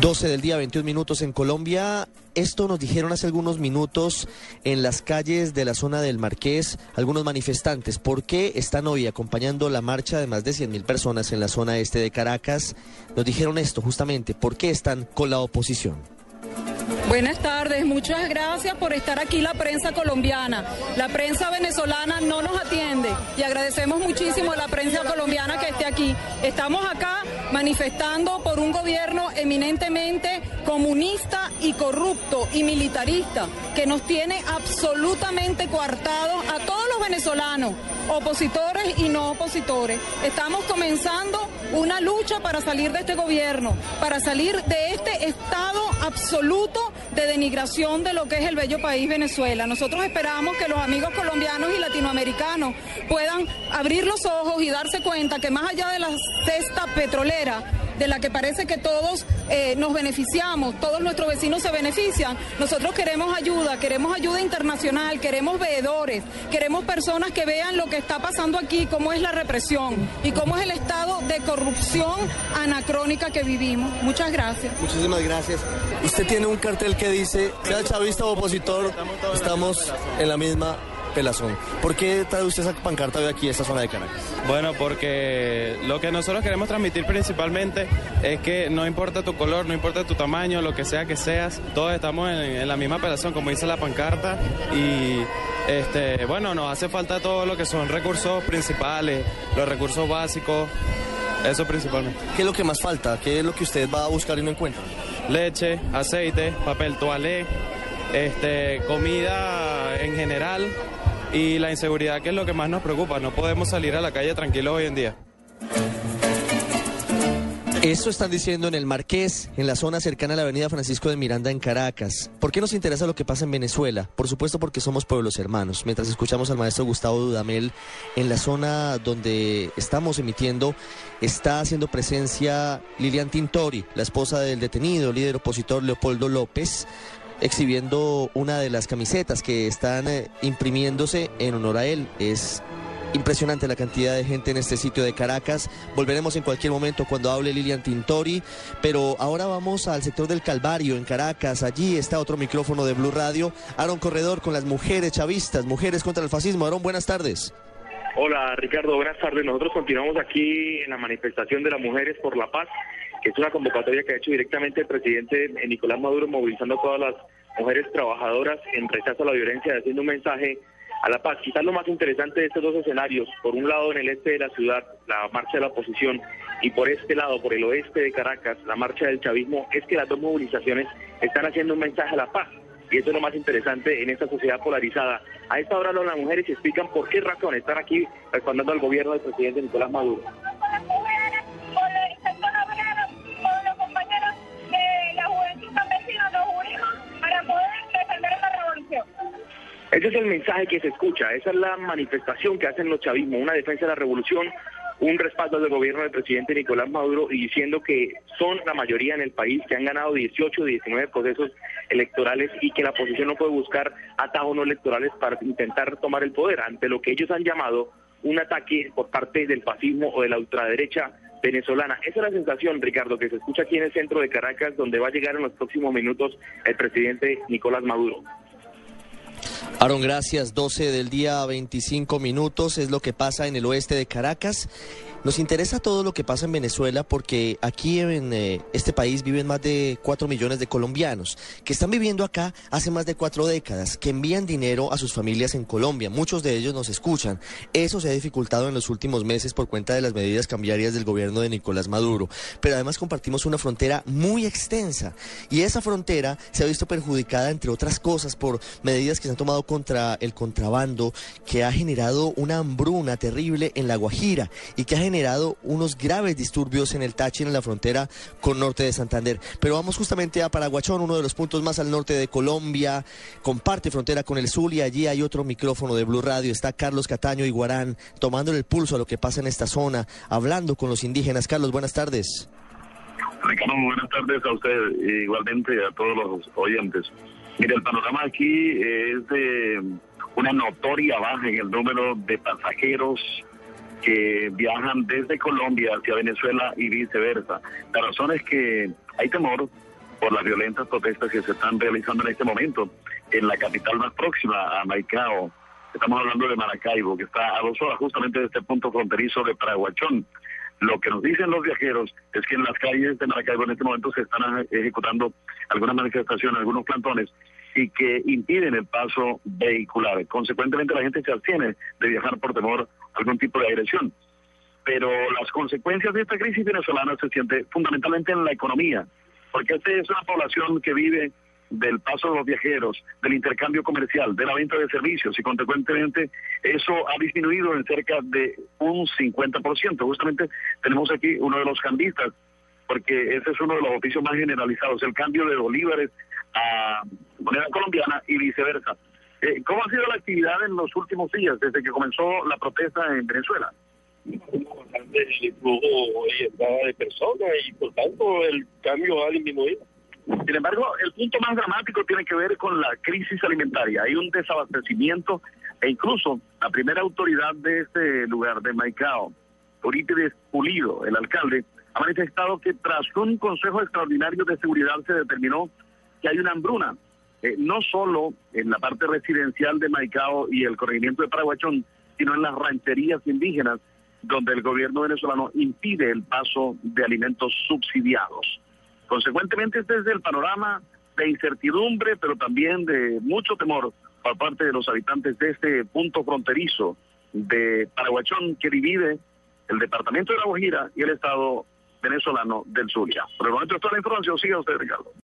12 del día, 21 minutos en Colombia. Esto nos dijeron hace algunos minutos en las calles de la zona del Marqués algunos manifestantes. ¿Por qué están hoy acompañando la marcha de más de 100 mil personas en la zona este de Caracas? Nos dijeron esto justamente. ¿Por qué están con la oposición? Buenas tardes, muchas gracias por estar aquí la prensa colombiana. La prensa venezolana no nos atiende y agradecemos muchísimo a la prensa colombiana que esté aquí. Estamos acá manifestando por un gobierno eminentemente comunista y corrupto y militarista que nos tiene absolutamente coartados a todos los venezolanos, opositores y no opositores. Estamos comenzando una lucha para salir de este gobierno, para salir de este estado absoluto de denigración de lo que es el bello país Venezuela. Nosotros esperamos que los amigos colombianos y latinoamericanos puedan abrir los ojos y darse cuenta que más allá de la cesta petrolera, de la que parece que todos eh, nos beneficiamos, todos nuestros vecinos se benefician. Nosotros queremos ayuda, queremos ayuda internacional, queremos veedores, queremos personas que vean lo que está pasando aquí, cómo es la represión y cómo es el estado de corrupción anacrónica que vivimos. Muchas gracias. Muchísimas gracias. Usted tiene un cartel que dice, sea chavista o opositor, estamos en la misma pelazón. ¿Por qué trae usted esa pancarta hoy aquí, esta zona de Caracas? Bueno, porque lo que nosotros queremos transmitir principalmente es que no importa tu color, no importa tu tamaño, lo que sea que seas, todos estamos en, la misma pelazón, como dice la pancarta, y este, bueno, nos hace falta todo lo que son recursos principales, los recursos básicos, eso principalmente. ¿Qué es lo que más falta? ¿Qué es lo que usted va a buscar y no encuentra? Leche, aceite, papel toalé, este, comida en general, y la inseguridad que es lo que más nos preocupa. No podemos salir a la calle tranquilos hoy en día. Eso están diciendo en el Marqués, en la zona cercana a la avenida Francisco de Miranda en Caracas. ¿Por qué nos interesa lo que pasa en Venezuela? Por supuesto porque somos pueblos hermanos. Mientras escuchamos al maestro Gustavo Dudamel, en la zona donde estamos emitiendo, está haciendo presencia Lilian Tintori, la esposa del detenido, líder opositor Leopoldo López exhibiendo una de las camisetas que están eh, imprimiéndose en honor a él. Es impresionante la cantidad de gente en este sitio de Caracas. Volveremos en cualquier momento cuando hable Lilian Tintori, pero ahora vamos al sector del Calvario en Caracas. Allí está otro micrófono de Blue Radio. Aaron Corredor con las mujeres chavistas, mujeres contra el fascismo. Aaron, buenas tardes. Hola Ricardo, buenas tardes. Nosotros continuamos aquí en la manifestación de las mujeres por la paz es una convocatoria que ha hecho directamente el presidente Nicolás Maduro, movilizando a todas las mujeres trabajadoras en rechazo a la violencia, haciendo un mensaje a la paz. Quizás lo más interesante de estos dos escenarios, por un lado en el este de la ciudad, la marcha de la oposición, y por este lado, por el oeste de Caracas, la marcha del chavismo, es que las dos movilizaciones están haciendo un mensaje a la paz. Y eso es lo más interesante en esta sociedad polarizada. A esta hora las mujeres explican por qué razón están aquí respaldando al gobierno del presidente Nicolás Maduro. Ese es el mensaje que se escucha, esa es la manifestación que hacen los chavismos, una defensa de la revolución, un respaldo del gobierno del presidente Nicolás Maduro y diciendo que son la mayoría en el país, que han ganado 18 o 19 procesos electorales y que la oposición no puede buscar atajos no electorales para intentar tomar el poder, ante lo que ellos han llamado un ataque por parte del fascismo o de la ultraderecha venezolana. Esa es la sensación, Ricardo, que se escucha aquí en el centro de Caracas, donde va a llegar en los próximos minutos el presidente Nicolás Maduro. Aaron, gracias. 12 del día, 25 minutos es lo que pasa en el oeste de Caracas. Nos interesa todo lo que pasa en Venezuela porque aquí en eh, este país viven más de 4 millones de colombianos que están viviendo acá hace más de cuatro décadas, que envían dinero a sus familias en Colombia. Muchos de ellos nos escuchan. Eso se ha dificultado en los últimos meses por cuenta de las medidas cambiarias del gobierno de Nicolás Maduro. Pero además compartimos una frontera muy extensa y esa frontera se ha visto perjudicada, entre otras cosas, por medidas que se han tomado contra el contrabando, que ha generado una hambruna terrible en La Guajira y que ha generado unos graves disturbios en el Táchira, en la frontera con norte de Santander. Pero vamos justamente a Paraguachón, uno de los puntos más al norte de Colombia, comparte frontera con el y allí hay otro micrófono de Blue Radio. Está Carlos Cataño Iguarán tomando el pulso a lo que pasa en esta zona, hablando con los indígenas. Carlos, buenas tardes. Buenas tardes a usted, igualmente a todos los oyentes. Mire, el panorama aquí es de una notoria baja en el número de pasajeros que viajan desde Colombia hacia Venezuela y viceversa. La razón es que hay temor por las violentas protestas que se están realizando en este momento en la capital más próxima a Maicao. Estamos hablando de Maracaibo, que está a dos horas justamente de este punto fronterizo de Paraguachón. Lo que nos dicen los viajeros es que en las calles de Maracaibo en este momento se están ejecutando algunas manifestaciones, algunos plantones, y que impiden el paso vehicular. Consecuentemente la gente se abstiene de viajar por temor a algún tipo de agresión. Pero las consecuencias de esta crisis venezolana se sienten fundamentalmente en la economía, porque esta es una población que vive del paso de los viajeros, del intercambio comercial, de la venta de servicios y consecuentemente eso ha disminuido en cerca de un 50%. Justamente tenemos aquí uno de los cambistas, porque ese es uno de los oficios más generalizados, el cambio de bolívares a moneda colombiana y viceversa. Eh, ¿Cómo ha sido la actividad en los últimos días, desde que comenzó la protesta en Venezuela? El flujo de personas y por tanto el cambio ha disminuido. Sin embargo, el punto más dramático tiene que ver con la crisis alimentaria. Hay un desabastecimiento e incluso la primera autoridad de este lugar, de Maicao, Eurípides Pulido, el alcalde, ha manifestado que tras un consejo extraordinario de seguridad se determinó que hay una hambruna, eh, no solo en la parte residencial de Maicao y el corregimiento de Paraguachón, sino en las rancherías indígenas, donde el gobierno venezolano impide el paso de alimentos subsidiados. Consecuentemente, este es el panorama de incertidumbre, pero también de mucho temor por parte de los habitantes de este punto fronterizo de Paraguachón que divide el departamento de La Guajira y el estado venezolano del Zulia. Por el momento, toda la información. Siga usted, Ricardo.